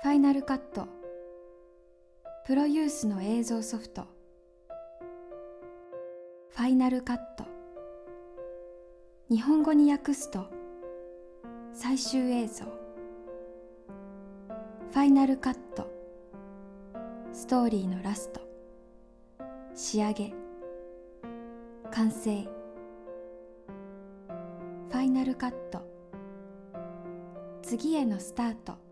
ファイナルカットプロユースの映像ソフトファイナルカット日本語に訳すと最終映像ファイナルカットストーリーのラスト仕上げ完成ファイナルカット次へのスタート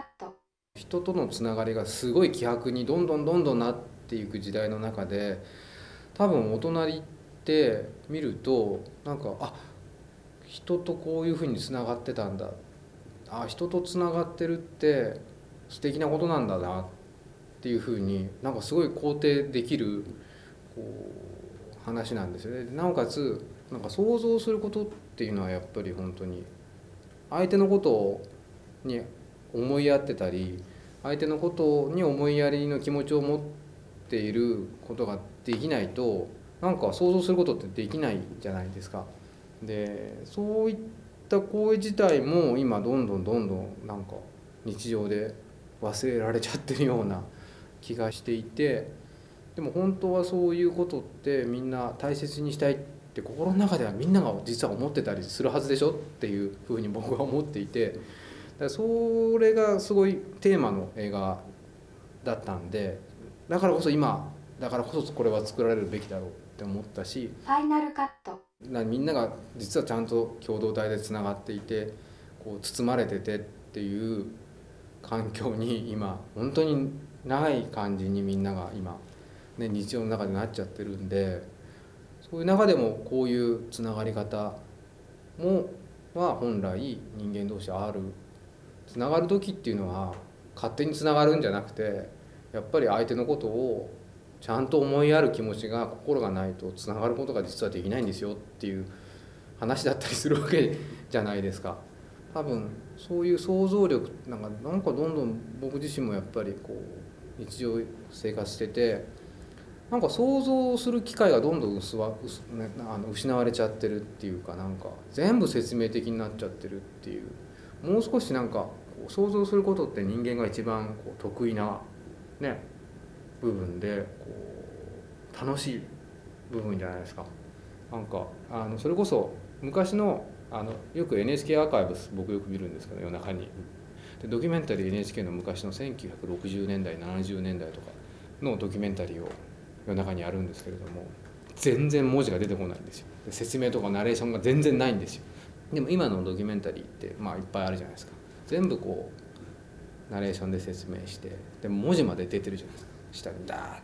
ット人とのつながりがすごい希薄にどんどんどんどんなっていく時代の中で多分お隣って見るとなんかあ人とこういうふうにつながってたんだあ人とつながってるって素敵なことなんだなっていうふうになんかすごい肯定できるこう話なんですよね。なおかつなんか想像することっていうのはやっぱり本当に相手のことに思いやってたり相手のことに思いやりの気持ちを持っていることができないとなんか想像することってできないじゃないですか。でそういった行為自体も今どんどんどんどんなんか日常で忘れられちゃってるような気がしていてでも本当はそういうことってみんな大切にしたいって心の中ではみんなが実は思ってたりするはずでしょっていうふうに僕は思っていてらそれがすごいテーマの映画だったんでだからこそ今だからこそこれは作られるべきだろうって思ったしファイナルカット。なみんなが実はちゃんと共同体でつながっていてこう包まれててっていう環境に今本当にない感じにみんなが今、ね、日常の中でなっちゃってるんでそういう中でもこういうつながり方もは本来人間同士あるつながる時っていうのは勝手につながるんじゃなくてやっぱり相手のことをちゃんと思いやる気持ちが心がないとつながることが実はできないんですよっていう話だったりするわけじゃないですか。多分そういう想像力なんかなんかどんどん僕自身もやっぱりこう日常生活しててなんか想像する機会がどんどん薄わ薄、ね、あの失われちゃってるっていうかなんか全部説明的になっちゃってるっていうもう少しなんか想像することって人間が一番こう得意なね部分でこう楽しい部分じゃないですか。なんかあのそれこそ昔のあのよく NHK アーカイブス僕よく見るんですけど夜中に。でドキュメンタリー NHK の昔の1960年代70年代とかのドキュメンタリーを夜中にやるんですけれども全然文字が出てこないんですよ。で説明とかナレーションが全然ないんですよ。でも今のドキュメンタリーってまあいっぱいあるじゃないですか。全部こうナレーションで説明してでも文字まで出てるじゃないですか。下にダーっ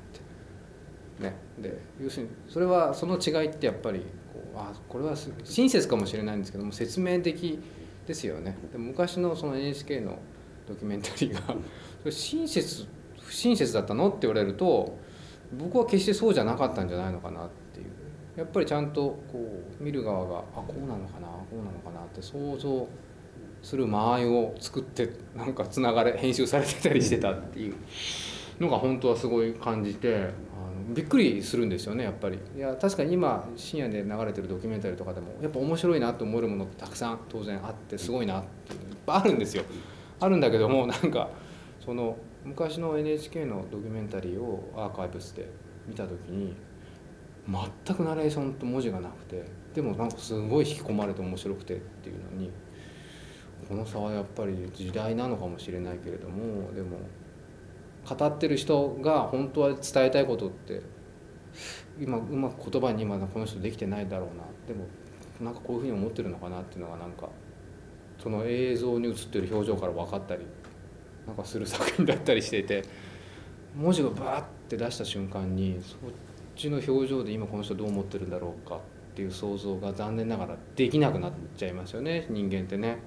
て。ね。で要するにそれはその違いってやっぱりこうあこれは親切かもしれないんですけども説明的ですよね。で昔のその NHK のドキュメンタリーが それ親切不親切だったのって言われると僕は決してそうじゃなかったんじゃないのかなっていう。やっぱりちゃんとこう見る側があこうなのかなこうなのかなって想像する間合いを作ってなんかつながれ編集されてたりしてたっていうのが本当はすごい感じてあのびっくりするんですよねやっぱり。いや確かに今深夜で流れてるドキュメンタリーとかでもやっぱ面白いなと思えるものってたくさん当然あってすごいなっていうのいっぱいあるんですよ。あるんだけどもなんかその昔の NHK のドキュメンタリーをアーカイブスで見た時に全くナレーションと文字がなくてでもなんかすごい引き込まれて面白くてっていうのにこの差はやっぱり時代なのかもしれないけれどもでも語ってる人が本当は伝えたいことって今うまく言葉に今この人できてないだろうなでもなんかこういうふうに思ってるのかなっていうのがなんかその映像に映ってる表情から分かったりなんかする作品だったりしていて文字をバーって出した瞬間にそっちの表情で今この人どう思ってるんだろうかっていう想像が残念ながらできなくなっちゃいますよね人間ってね。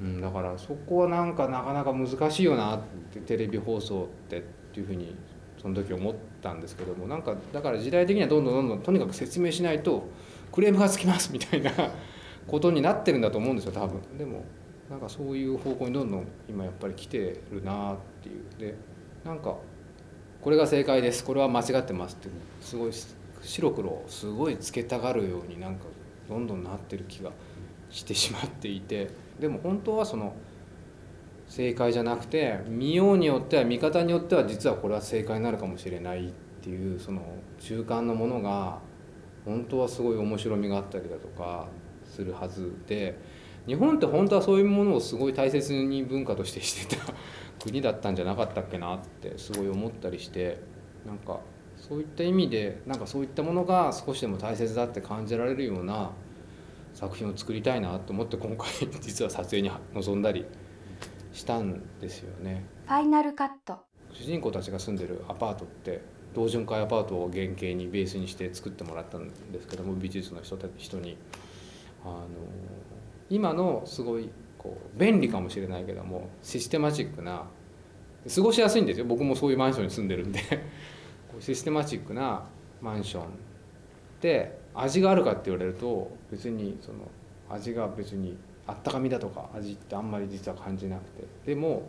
うん、だからそこはなんかなかなか難しいよなってテレビ放送ってっていうふうにその時思ったんですけどもなんかだから時代的にはどんどんどんどんとにかく説明しないとクレームがつきますみたいな ことになってるんだと思うんですよ多分。でもなんかそういう方向にどんどん今やっぱり来てるなっていう。でなんかこれが正解ですこれは間違ってますってすごい白黒すごいつけたがるようになんかどんどんなってる気がしてしまっていてでも本当はその正解じゃなくて見ようによっては見方によっては実はこれは正解になるかもしれないっていうその中間のものが本当はすごい面白みがあったりだとかするはずで日本って本当はそういうものをすごい大切に文化としてしてた 国だったんじゃなかったっけなってすごい思ったりしてなんかそういった意味でなんかそういったものが少しでも大切だって感じられるような作品を作りたいなと思って今回実は撮影に臨んだりしたんですよね。ファイナルカット主人公たちが住んでるアパートって同潤会アパートを原型にベースにして作ってもらったんですけども美術の人た人にあの今のすごいこう便利かもしれないけどもシステマチックな過ごしやすいんですよ僕もそういうマンションに住んでるんでシステマチックなマンションで味があるかって言われると別にその味が別にあったかみだとか味ってあんまり実は感じなくて。でも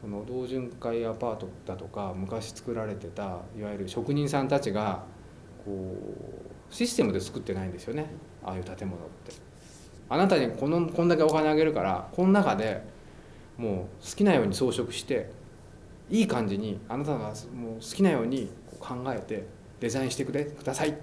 その同潤会アパートだとか昔作られてたいわゆる職人さんたちがこうシステムで作ってないんですよね。ああいう建物って。あなたにこのこんだけお金あげるからこの中でもう好きなように装飾していい感じにあなたがもう好きなように考えてデザインしてくれください。っ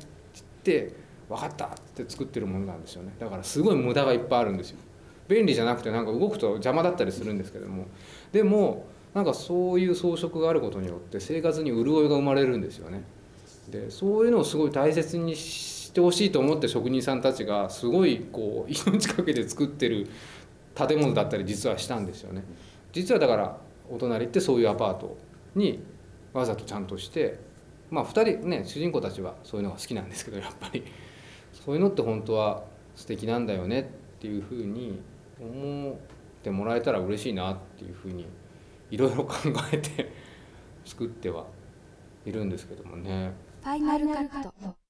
って分かったって作ってるものなんですよね。だからすごい無駄がいっぱいあるんですよ。便利じゃなくてなんか動くと邪魔だったりするんですけども。でもなんかそういう装飾があることによって生活に潤いが生まれるんですよね。でそういうのをすごい大切にしてほしいと思って職人さんたちがすごいこう 命かけて作ってる建物だったり実はしたんですよね。実はだからお隣ってそういうアパートにわざとちゃんとしてまあ2人ね主人公たちはそういうのが好きなんですけどやっぱりそういうのって本当は素敵なんだよねっていうふうに思ってもらえたら嬉しいなっていうふうにいろいろ考えて作ってはいるんですけどもね。ファイナルカット